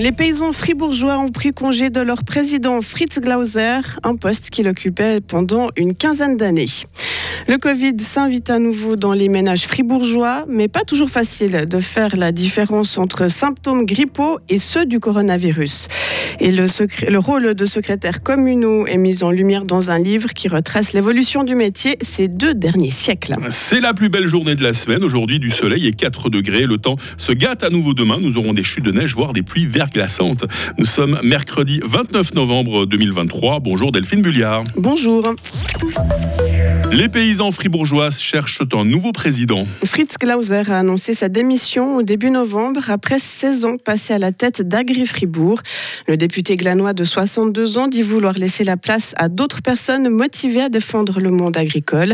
Les paysans fribourgeois ont pris congé de leur président Fritz Glauser, un poste qu'il occupait pendant une quinzaine d'années. Le Covid s'invite à nouveau dans les ménages fribourgeois, mais pas toujours facile de faire la différence entre symptômes grippaux et ceux du coronavirus. Et le, le rôle de secrétaire communaux est mis en lumière dans un livre qui retrace l'évolution du métier ces deux derniers siècles. C'est la plus belle journée de la semaine. Aujourd'hui, du soleil et 4 degrés. Le temps se gâte à nouveau demain. Nous aurons des chutes de neige, voire des pluies verglaçantes. Nous sommes mercredi 29 novembre 2023. Bonjour Delphine Bulliard. Bonjour. Les paysans fribourgeois cherchent un nouveau président. Fritz Glauser a annoncé sa démission au début novembre après 16 ans passés à la tête d'Agri-Fribourg. Le député glanois de 62 ans dit vouloir laisser la place à d'autres personnes motivées à défendre le monde agricole.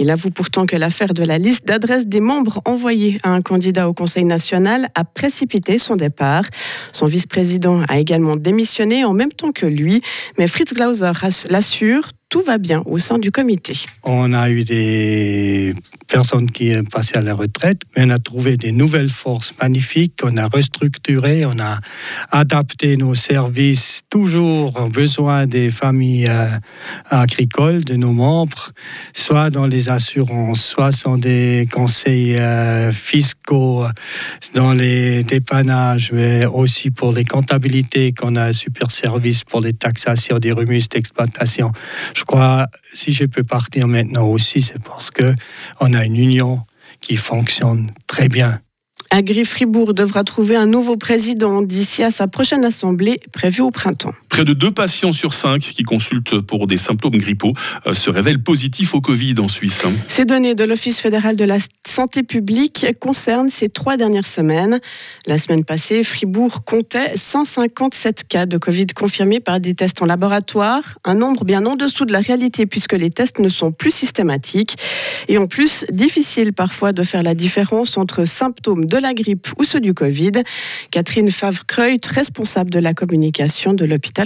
Il avoue pourtant que l'affaire de la liste d'adresses des membres envoyés à un candidat au Conseil national a précipité son départ. Son vice-président a également démissionné en même temps que lui, mais Fritz Glauser l'assure, tout va bien au sein du comité. On a eu des personnes qui sont passées à la retraite, mais on a trouvé des nouvelles forces magnifiques, on a restructuré, on a adapté nos services toujours aux besoins des familles euh, agricoles, de nos membres, soit dans les assurances, soit dans des conseils euh, fiscaux, dans les dépannages, mais aussi pour les comptabilités, qu'on a un super service pour les taxations des remises d'exploitation. Je crois, si je peux partir maintenant aussi, c'est parce que on a une union qui fonctionne très bien. Agri-Fribourg devra trouver un nouveau président d'ici à sa prochaine assemblée prévue au printemps. Près de deux patients sur cinq qui consultent pour des symptômes grippaux euh, se révèlent positifs au Covid en Suisse. Ces données de l'Office fédéral de la santé publique concernent ces trois dernières semaines. La semaine passée, Fribourg comptait 157 cas de Covid confirmés par des tests en laboratoire, un nombre bien en dessous de la réalité puisque les tests ne sont plus systématiques et en plus difficile parfois de faire la différence entre symptômes de la grippe ou ceux du Covid. Catherine Favre-Creut, responsable de la communication de l'hôpital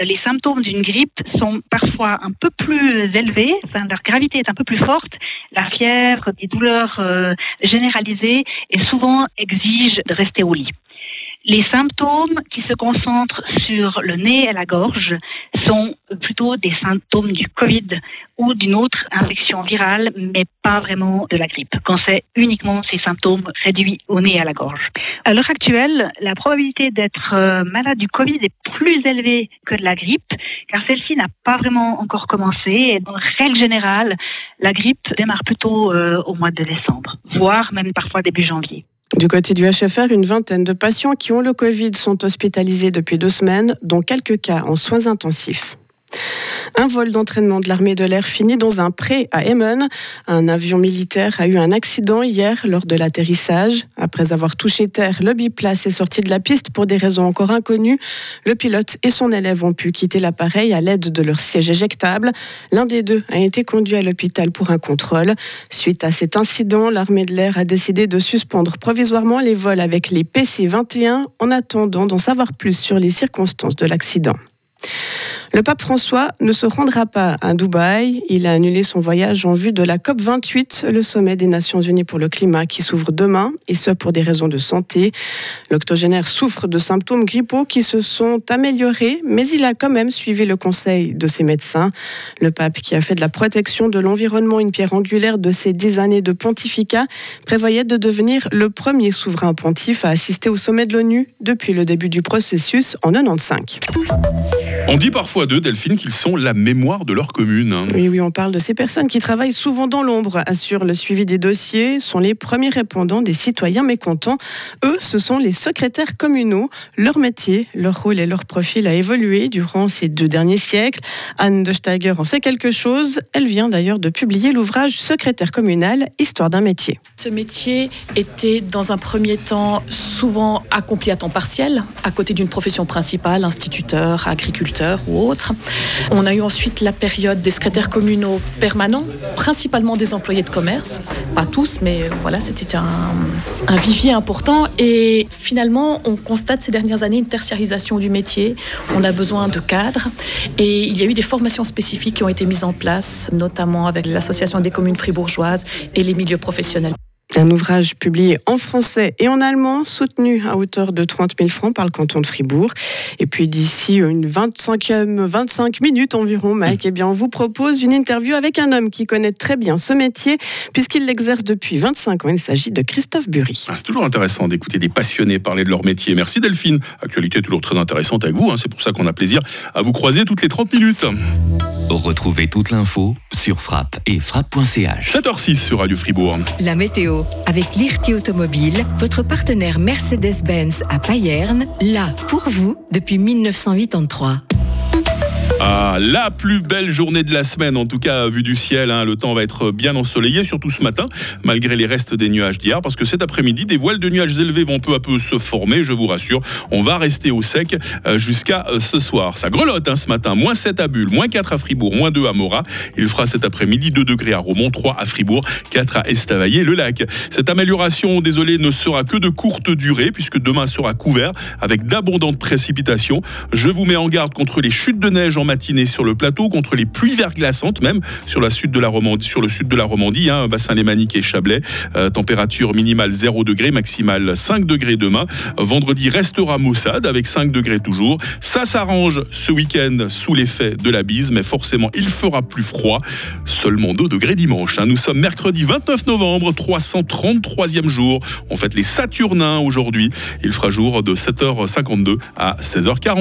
Les symptômes d'une grippe sont parfois un peu plus élevés, leur gravité est un peu plus forte. La fièvre, des douleurs euh, généralisées et souvent exigent de rester au lit. Les symptômes qui se concentrent sur le nez et la gorge sont plutôt des symptômes du Covid ou d'une autre infection virale, mais pas vraiment de la grippe, quand c'est uniquement ces symptômes réduits au nez et à la gorge. À l'heure actuelle, la probabilité d'être euh, malade du Covid est plus élevée que de la grippe, car celle-ci n'a pas vraiment encore commencé. Et en règle générale, la grippe démarre plutôt euh, au mois de décembre, voire même parfois début janvier. Du côté du HFR, une vingtaine de patients qui ont le Covid sont hospitalisés depuis deux semaines, dont quelques cas en soins intensifs. Un vol d'entraînement de l'armée de l'air finit dans un pré à Emmen. Un avion militaire a eu un accident hier lors de l'atterrissage. Après avoir touché terre, le biplace est sorti de la piste pour des raisons encore inconnues. Le pilote et son élève ont pu quitter l'appareil à l'aide de leur siège éjectable. L'un des deux a été conduit à l'hôpital pour un contrôle. Suite à cet incident, l'armée de l'air a décidé de suspendre provisoirement les vols avec les PC-21 en attendant d'en savoir plus sur les circonstances de l'accident. Le pape François ne se rendra pas à Dubaï. Il a annulé son voyage en vue de la COP28, le sommet des Nations Unies pour le climat qui s'ouvre demain, et ce pour des raisons de santé. L'octogénaire souffre de symptômes grippaux qui se sont améliorés, mais il a quand même suivi le conseil de ses médecins. Le pape, qui a fait de la protection de l'environnement une pierre angulaire de ses dix années de pontificat, prévoyait de devenir le premier souverain pontife à assister au sommet de l'ONU depuis le début du processus en 95. On dit parfois d'eux, Delphine, qu'ils sont la mémoire de leur commune. Oui, oui, on parle de ces personnes qui travaillent souvent dans l'ombre, assurent le suivi des dossiers, sont les premiers répondants des citoyens mécontents. Eux, ce sont les secrétaires communaux. Leur métier, leur rôle et leur profil a évolué durant ces deux derniers siècles. Anne de Steiger en sait quelque chose. Elle vient d'ailleurs de publier l'ouvrage Secrétaire communal, Histoire d'un métier. Ce métier était dans un premier temps souvent accompli à temps partiel, à côté d'une profession principale, instituteur, agriculteur ou. On a eu ensuite la période des secrétaires communaux permanents, principalement des employés de commerce. Pas tous, mais voilà, c'était un, un vivier important. Et finalement, on constate ces dernières années une tertiarisation du métier. On a besoin de cadres. Et il y a eu des formations spécifiques qui ont été mises en place, notamment avec l'Association des communes fribourgeoises et les milieux professionnels. Un ouvrage publié en français et en allemand, soutenu à hauteur de 30 000 francs par le canton de Fribourg. Et puis d'ici une 25e, 25 minutes environ, Mike, eh bien, on vous propose une interview avec un homme qui connaît très bien ce métier, puisqu'il l'exerce depuis 25 ans. Il s'agit de Christophe Bury. Ah, c'est toujours intéressant d'écouter des passionnés parler de leur métier. Merci Delphine. Actualité toujours très intéressante avec vous. Hein. C'est pour ça qu'on a plaisir à vous croiser toutes les 30 minutes. Retrouvez toute l'info sur frappe et frappe.ch. 7h06 sur Radio Fribourg. La météo avec l'IRT Automobile, votre partenaire Mercedes-Benz à Payerne, là pour vous depuis 1983. Ah, la plus belle journée de la semaine, en tout cas vu du ciel. Hein, le temps va être bien ensoleillé, surtout ce matin, malgré les restes des nuages d'hier, parce que cet après-midi, des voiles de nuages élevés vont peu à peu se former. Je vous rassure, on va rester au sec euh, jusqu'à euh, ce soir. Ça grelotte hein, ce matin. Moins 7 à Bulle, moins 4 à Fribourg, moins 2 à Morat. Il fera cet après-midi 2 degrés à Romont, 3 à Fribourg, 4 à Estavayer-le-Lac. Cette amélioration, désolé, ne sera que de courte durée, puisque demain sera couvert avec d'abondantes précipitations. Je vous mets en garde contre les chutes de neige en matinée sur le plateau, contre les pluies verglaçantes même sur, la sud de la Romandie, le sud de la Romandie, hein, bassin lémanique et Chablais. Euh, température minimale 0 degré, maximale 5 degrés demain. Vendredi restera maussade avec 5 degrés toujours. Ça s'arrange ce week-end sous l'effet de la bise, mais forcément il fera plus froid. Seulement 2 degrés dimanche. Hein. Nous sommes mercredi 29 novembre, 333e jour. On fête les Saturnins aujourd'hui. Il fera jour de 7h52 à 16h40.